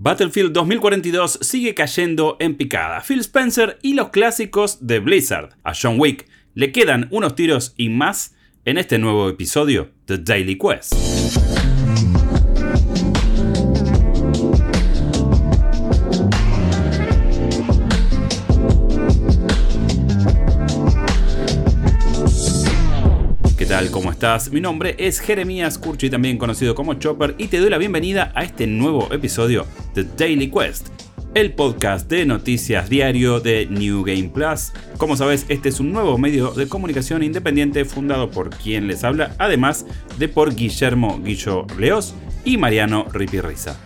Battlefield 2042 sigue cayendo en picada. Phil Spencer y los clásicos de Blizzard. A John Wick le quedan unos tiros y más en este nuevo episodio de Daily Quest. Tal? ¿Cómo estás? Mi nombre es Jeremías Curchi, también conocido como Chopper, y te doy la bienvenida a este nuevo episodio de Daily Quest, el podcast de noticias diario de New Game Plus. Como sabes, este es un nuevo medio de comunicación independiente fundado por quien les habla, además de por Guillermo Guillo Leos y Mariano Ripirriza.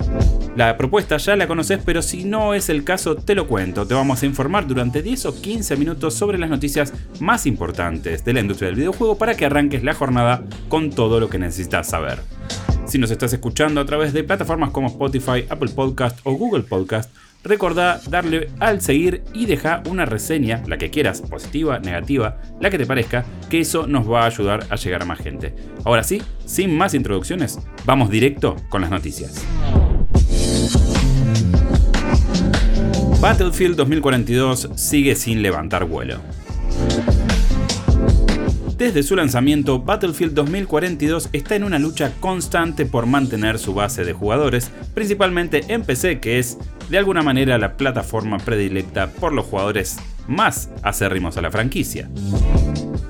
La propuesta ya la conoces, pero si no es el caso, te lo cuento. Te vamos a informar durante 10 o 15 minutos sobre las noticias más importantes de la industria del videojuego para que arranques la jornada con todo lo que necesitas saber. Si nos estás escuchando a través de plataformas como Spotify, Apple Podcast o Google Podcast, recordá darle al seguir y deja una reseña, la que quieras, positiva, negativa, la que te parezca, que eso nos va a ayudar a llegar a más gente. Ahora sí, sin más introducciones, vamos directo con las noticias. Battlefield 2042 sigue sin levantar vuelo. Desde su lanzamiento, Battlefield 2042 está en una lucha constante por mantener su base de jugadores, principalmente en PC, que es de alguna manera la plataforma predilecta por los jugadores más acérrimos a la franquicia.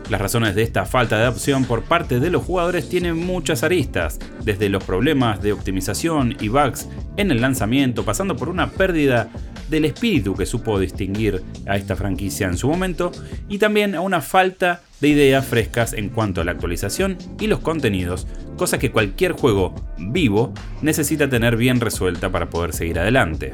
Las razones de esta falta de adopción por parte de los jugadores tienen muchas aristas, desde los problemas de optimización y bugs en el lanzamiento, pasando por una pérdida del espíritu que supo distinguir a esta franquicia en su momento y también a una falta de ideas frescas en cuanto a la actualización y los contenidos, cosa que cualquier juego vivo necesita tener bien resuelta para poder seguir adelante.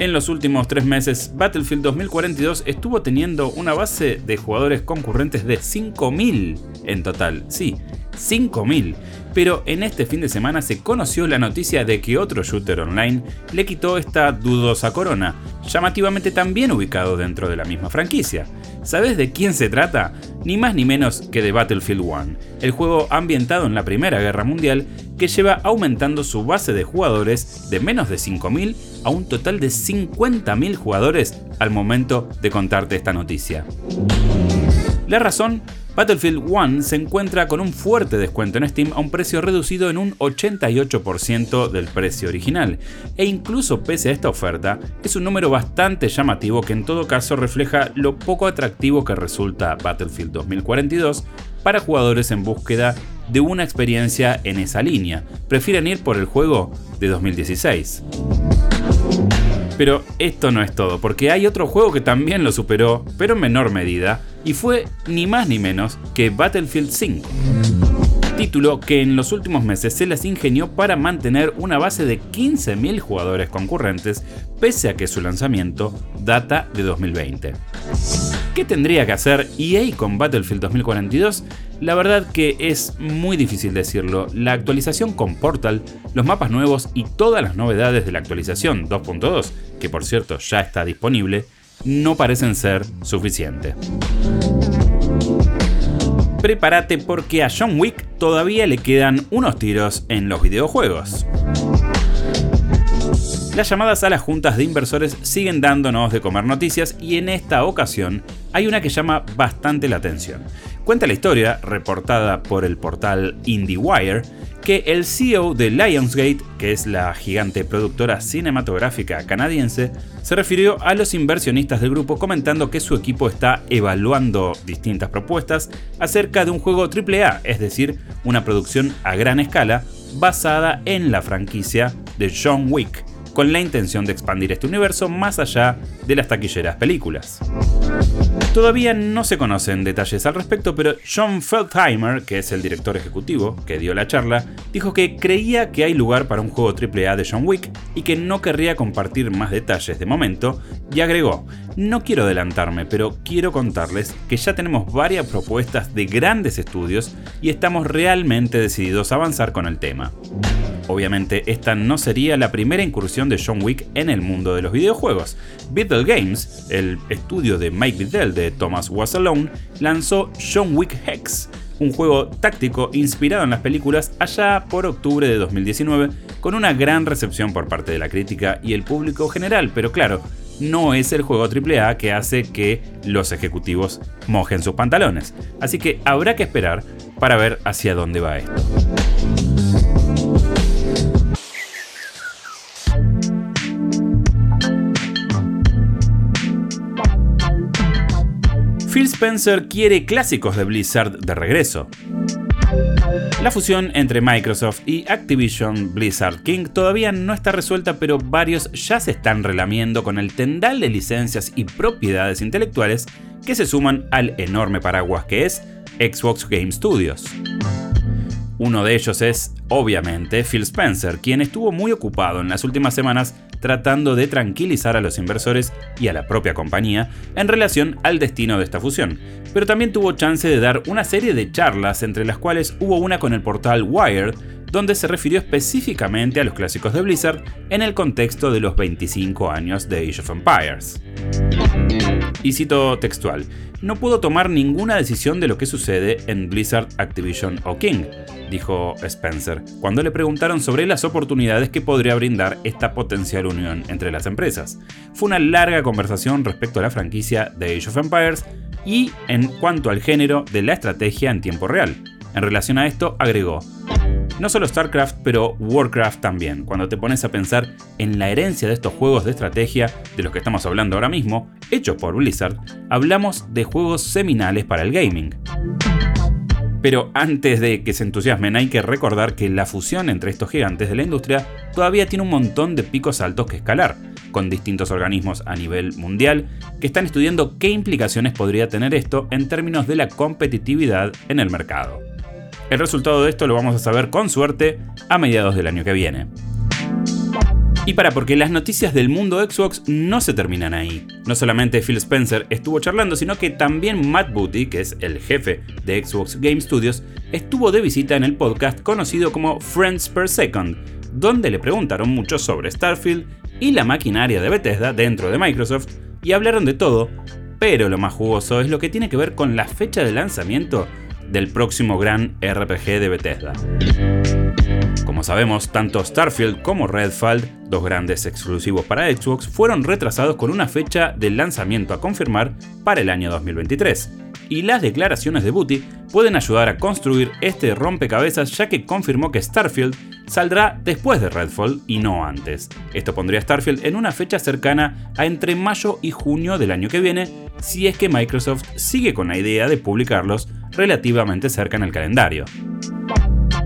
En los últimos tres meses, Battlefield 2042 estuvo teniendo una base de jugadores concurrentes de 5.000 en total. Sí, 5.000 pero en este fin de semana se conoció la noticia de que otro shooter online le quitó esta dudosa corona, llamativamente también ubicado dentro de la misma franquicia. ¿Sabes de quién se trata? Ni más ni menos que de Battlefield 1, el juego ambientado en la Primera Guerra Mundial que lleva aumentando su base de jugadores de menos de 5.000 a un total de 50.000 jugadores al momento de contarte esta noticia. La razón Battlefield 1 se encuentra con un fuerte descuento en Steam a un precio reducido en un 88% del precio original, e incluso pese a esta oferta, es un número bastante llamativo que en todo caso refleja lo poco atractivo que resulta Battlefield 2042 para jugadores en búsqueda de una experiencia en esa línea. Prefieren ir por el juego de 2016. Pero esto no es todo, porque hay otro juego que también lo superó, pero en menor medida, y fue ni más ni menos que Battlefield 5. Título que en los últimos meses se las ingenió para mantener una base de 15.000 jugadores concurrentes, pese a que su lanzamiento data de 2020. ¿Qué tendría que hacer EA con Battlefield 2042? La verdad que es muy difícil decirlo. La actualización con Portal, los mapas nuevos y todas las novedades de la actualización 2.2, que por cierto ya está disponible, no parecen ser suficientes. Prepárate porque a John Wick todavía le quedan unos tiros en los videojuegos. Las llamadas a las juntas de inversores siguen dándonos de comer noticias y en esta ocasión hay una que llama bastante la atención. Cuenta la historia, reportada por el portal IndieWire, que el CEO de Lionsgate, que es la gigante productora cinematográfica canadiense, se refirió a los inversionistas del grupo comentando que su equipo está evaluando distintas propuestas acerca de un juego AAA, es decir, una producción a gran escala basada en la franquicia de John Wick con la intención de expandir este universo más allá de las taquilleras películas. Todavía no se conocen detalles al respecto, pero John Feldheimer, que es el director ejecutivo que dio la charla, dijo que creía que hay lugar para un juego AAA de John Wick y que no querría compartir más detalles de momento, y agregó, no quiero adelantarme, pero quiero contarles que ya tenemos varias propuestas de grandes estudios y estamos realmente decididos a avanzar con el tema. Obviamente, esta no sería la primera incursión de John Wick en el mundo de los videojuegos. Beetle Games, el estudio de Mike Biddell de Thomas Was Alone, lanzó John Wick Hex, un juego táctico inspirado en las películas allá por octubre de 2019, con una gran recepción por parte de la crítica y el público general, pero claro, no es el juego AAA que hace que los ejecutivos mojen sus pantalones. Así que habrá que esperar para ver hacia dónde va esto. Spencer quiere clásicos de Blizzard de regreso. La fusión entre Microsoft y Activision Blizzard King todavía no está resuelta, pero varios ya se están relamiendo con el tendal de licencias y propiedades intelectuales que se suman al enorme paraguas que es Xbox Game Studios. Uno de ellos es, obviamente, Phil Spencer, quien estuvo muy ocupado en las últimas semanas tratando de tranquilizar a los inversores y a la propia compañía en relación al destino de esta fusión, pero también tuvo chance de dar una serie de charlas entre las cuales hubo una con el portal Wired, donde se refirió específicamente a los clásicos de Blizzard en el contexto de los 25 años de Age of Empires. Y cito textual, no puedo tomar ninguna decisión de lo que sucede en Blizzard, Activision o King, dijo Spencer, cuando le preguntaron sobre las oportunidades que podría brindar esta potencial unión entre las empresas. Fue una larga conversación respecto a la franquicia de Age of Empires y en cuanto al género de la estrategia en tiempo real. En relación a esto, agregó, no solo StarCraft, pero Warcraft también. Cuando te pones a pensar en la herencia de estos juegos de estrategia de los que estamos hablando ahora mismo, hechos por Blizzard, hablamos de juegos seminales para el gaming. Pero antes de que se entusiasmen hay que recordar que la fusión entre estos gigantes de la industria todavía tiene un montón de picos altos que escalar, con distintos organismos a nivel mundial que están estudiando qué implicaciones podría tener esto en términos de la competitividad en el mercado. El resultado de esto lo vamos a saber con suerte a mediados del año que viene. Y para porque las noticias del mundo Xbox no se terminan ahí. No solamente Phil Spencer estuvo charlando, sino que también Matt Booty, que es el jefe de Xbox Game Studios, estuvo de visita en el podcast conocido como Friends Per Second, donde le preguntaron mucho sobre Starfield y la maquinaria de Bethesda dentro de Microsoft, y hablaron de todo, pero lo más jugoso es lo que tiene que ver con la fecha de lanzamiento del próximo gran RPG de Bethesda. Como sabemos, tanto Starfield como Redfall, dos grandes exclusivos para Xbox, fueron retrasados con una fecha de lanzamiento a confirmar para el año 2023. Y las declaraciones de Booty pueden ayudar a construir este rompecabezas ya que confirmó que Starfield saldrá después de Redfall y no antes. Esto pondría Starfield en una fecha cercana a entre mayo y junio del año que viene, si es que Microsoft sigue con la idea de publicarlos relativamente cerca en el calendario.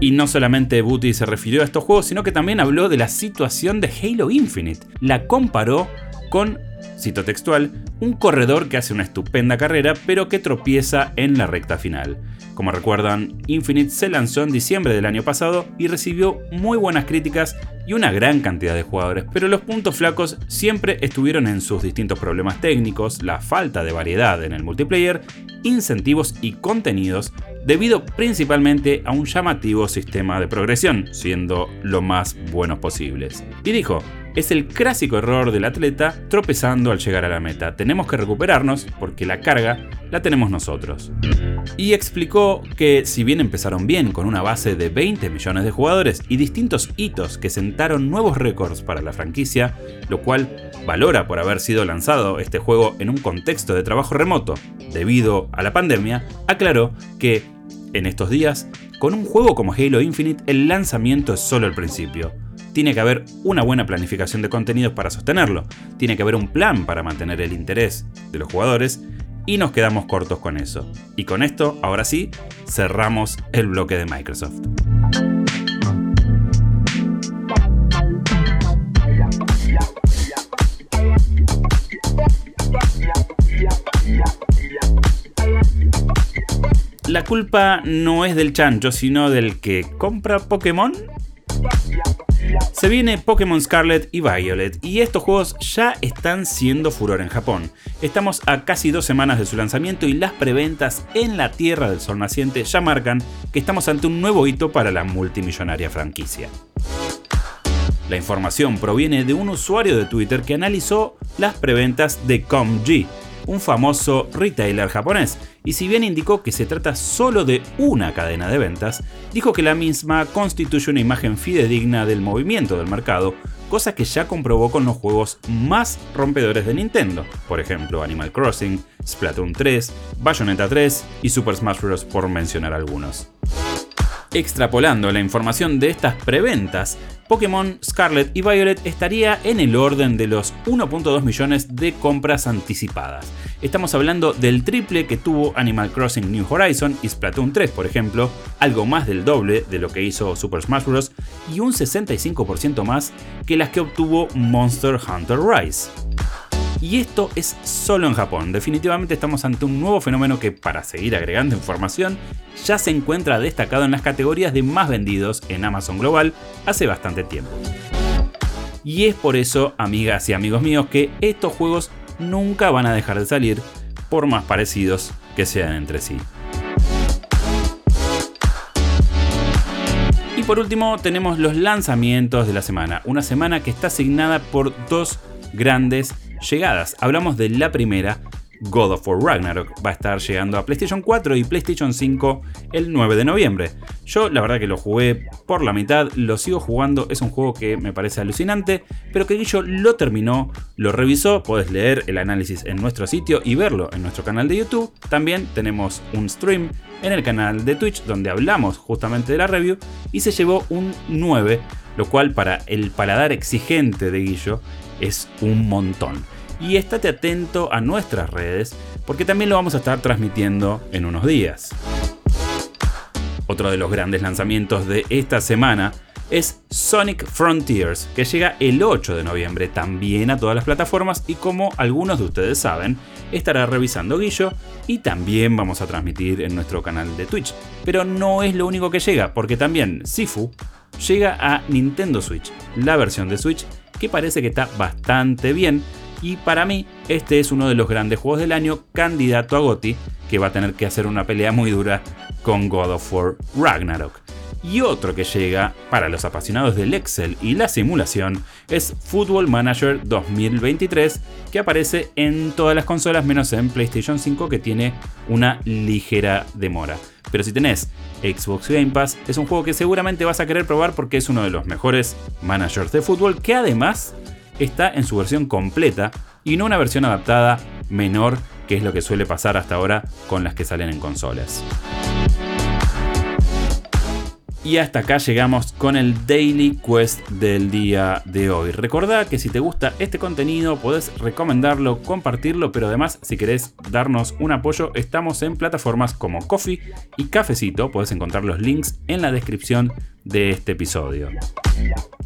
Y no solamente Booty se refirió a estos juegos, sino que también habló de la situación de Halo Infinite. La comparó con, cito textual, un corredor que hace una estupenda carrera pero que tropieza en la recta final. Como recuerdan, Infinite se lanzó en diciembre del año pasado y recibió muy buenas críticas y una gran cantidad de jugadores, pero los puntos flacos siempre estuvieron en sus distintos problemas técnicos, la falta de variedad en el multiplayer, incentivos y contenidos, debido principalmente a un llamativo sistema de progresión, siendo lo más buenos posibles. Y dijo, es el clásico error del atleta tropezando al llegar a la meta. Tenemos que recuperarnos porque la carga la tenemos nosotros. Y explicó que si bien empezaron bien con una base de 20 millones de jugadores y distintos hitos que sentaron nuevos récords para la franquicia, lo cual valora por haber sido lanzado este juego en un contexto de trabajo remoto debido a la pandemia, aclaró que en estos días, con un juego como Halo Infinite, el lanzamiento es solo el principio tiene que haber una buena planificación de contenidos para sostenerlo, tiene que haber un plan para mantener el interés de los jugadores y nos quedamos cortos con eso. Y con esto, ahora sí, cerramos el bloque de Microsoft. La culpa no es del chancho, sino del que compra Pokémon se viene Pokémon Scarlet y Violet y estos juegos ya están siendo furor en Japón. Estamos a casi dos semanas de su lanzamiento y las preventas en la Tierra del Sol Naciente ya marcan que estamos ante un nuevo hito para la multimillonaria franquicia. La información proviene de un usuario de Twitter que analizó las preventas de ComG, un famoso retailer japonés, y si bien indicó que se trata solo de una cadena de ventas, dijo que la misma constituye una imagen fidedigna del movimiento del mercado, cosa que ya comprobó con los juegos más rompedores de Nintendo, por ejemplo Animal Crossing, Splatoon 3, Bayonetta 3 y Super Smash Bros. por mencionar algunos. Extrapolando la información de estas preventas, Pokémon Scarlet y Violet estaría en el orden de los 1.2 millones de compras anticipadas. Estamos hablando del triple que tuvo Animal Crossing New Horizon y Splatoon 3, por ejemplo, algo más del doble de lo que hizo Super Smash Bros. y un 65% más que las que obtuvo Monster Hunter Rise. Y esto es solo en Japón. Definitivamente estamos ante un nuevo fenómeno que, para seguir agregando información, ya se encuentra destacado en las categorías de más vendidos en Amazon Global hace bastante tiempo. Y es por eso, amigas y amigos míos, que estos juegos nunca van a dejar de salir, por más parecidos que sean entre sí. Y por último tenemos los lanzamientos de la semana, una semana que está asignada por dos grandes llegadas. Hablamos de la primera, God of War Ragnarok. Va a estar llegando a PlayStation 4 y PlayStation 5 el 9 de noviembre. Yo la verdad que lo jugué por la mitad, lo sigo jugando, es un juego que me parece alucinante, pero que Guillo lo terminó, lo revisó, puedes leer el análisis en nuestro sitio y verlo en nuestro canal de YouTube. También tenemos un stream en el canal de Twitch donde hablamos justamente de la review y se llevó un 9, lo cual para el paladar exigente de Guillo es un montón y estate atento a nuestras redes porque también lo vamos a estar transmitiendo en unos días. Otro de los grandes lanzamientos de esta semana es Sonic Frontiers, que llega el 8 de noviembre también a todas las plataformas y como algunos de ustedes saben, estará revisando Guillo y también vamos a transmitir en nuestro canal de Twitch. Pero no es lo único que llega, porque también Sifu llega a Nintendo Switch, la versión de Switch que parece que está bastante bien y para mí, este es uno de los grandes juegos del año, candidato a GOTY, que va a tener que hacer una pelea muy dura con God of War Ragnarok. Y otro que llega para los apasionados del Excel y la simulación es Football Manager 2023, que aparece en todas las consolas menos en PlayStation 5 que tiene una ligera demora. Pero si tenés Xbox Game Pass, es un juego que seguramente vas a querer probar porque es uno de los mejores managers de fútbol que además está en su versión completa y no una versión adaptada menor que es lo que suele pasar hasta ahora con las que salen en consolas. Y hasta acá llegamos con el Daily Quest del día de hoy. Recordá que si te gusta este contenido podés recomendarlo, compartirlo, pero además si querés darnos un apoyo estamos en plataformas como Coffee y Cafecito. Podés encontrar los links en la descripción de este episodio.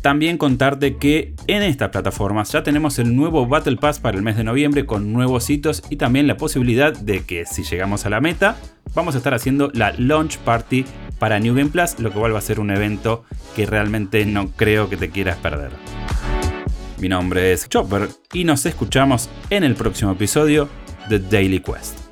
También contarte que en estas plataformas ya tenemos el nuevo Battle Pass para el mes de noviembre con nuevos hitos y también la posibilidad de que si llegamos a la meta vamos a estar haciendo la launch party para New Game Plus, lo cual va a ser un evento que realmente no creo que te quieras perder. Mi nombre es Chopper y nos escuchamos en el próximo episodio de Daily Quest.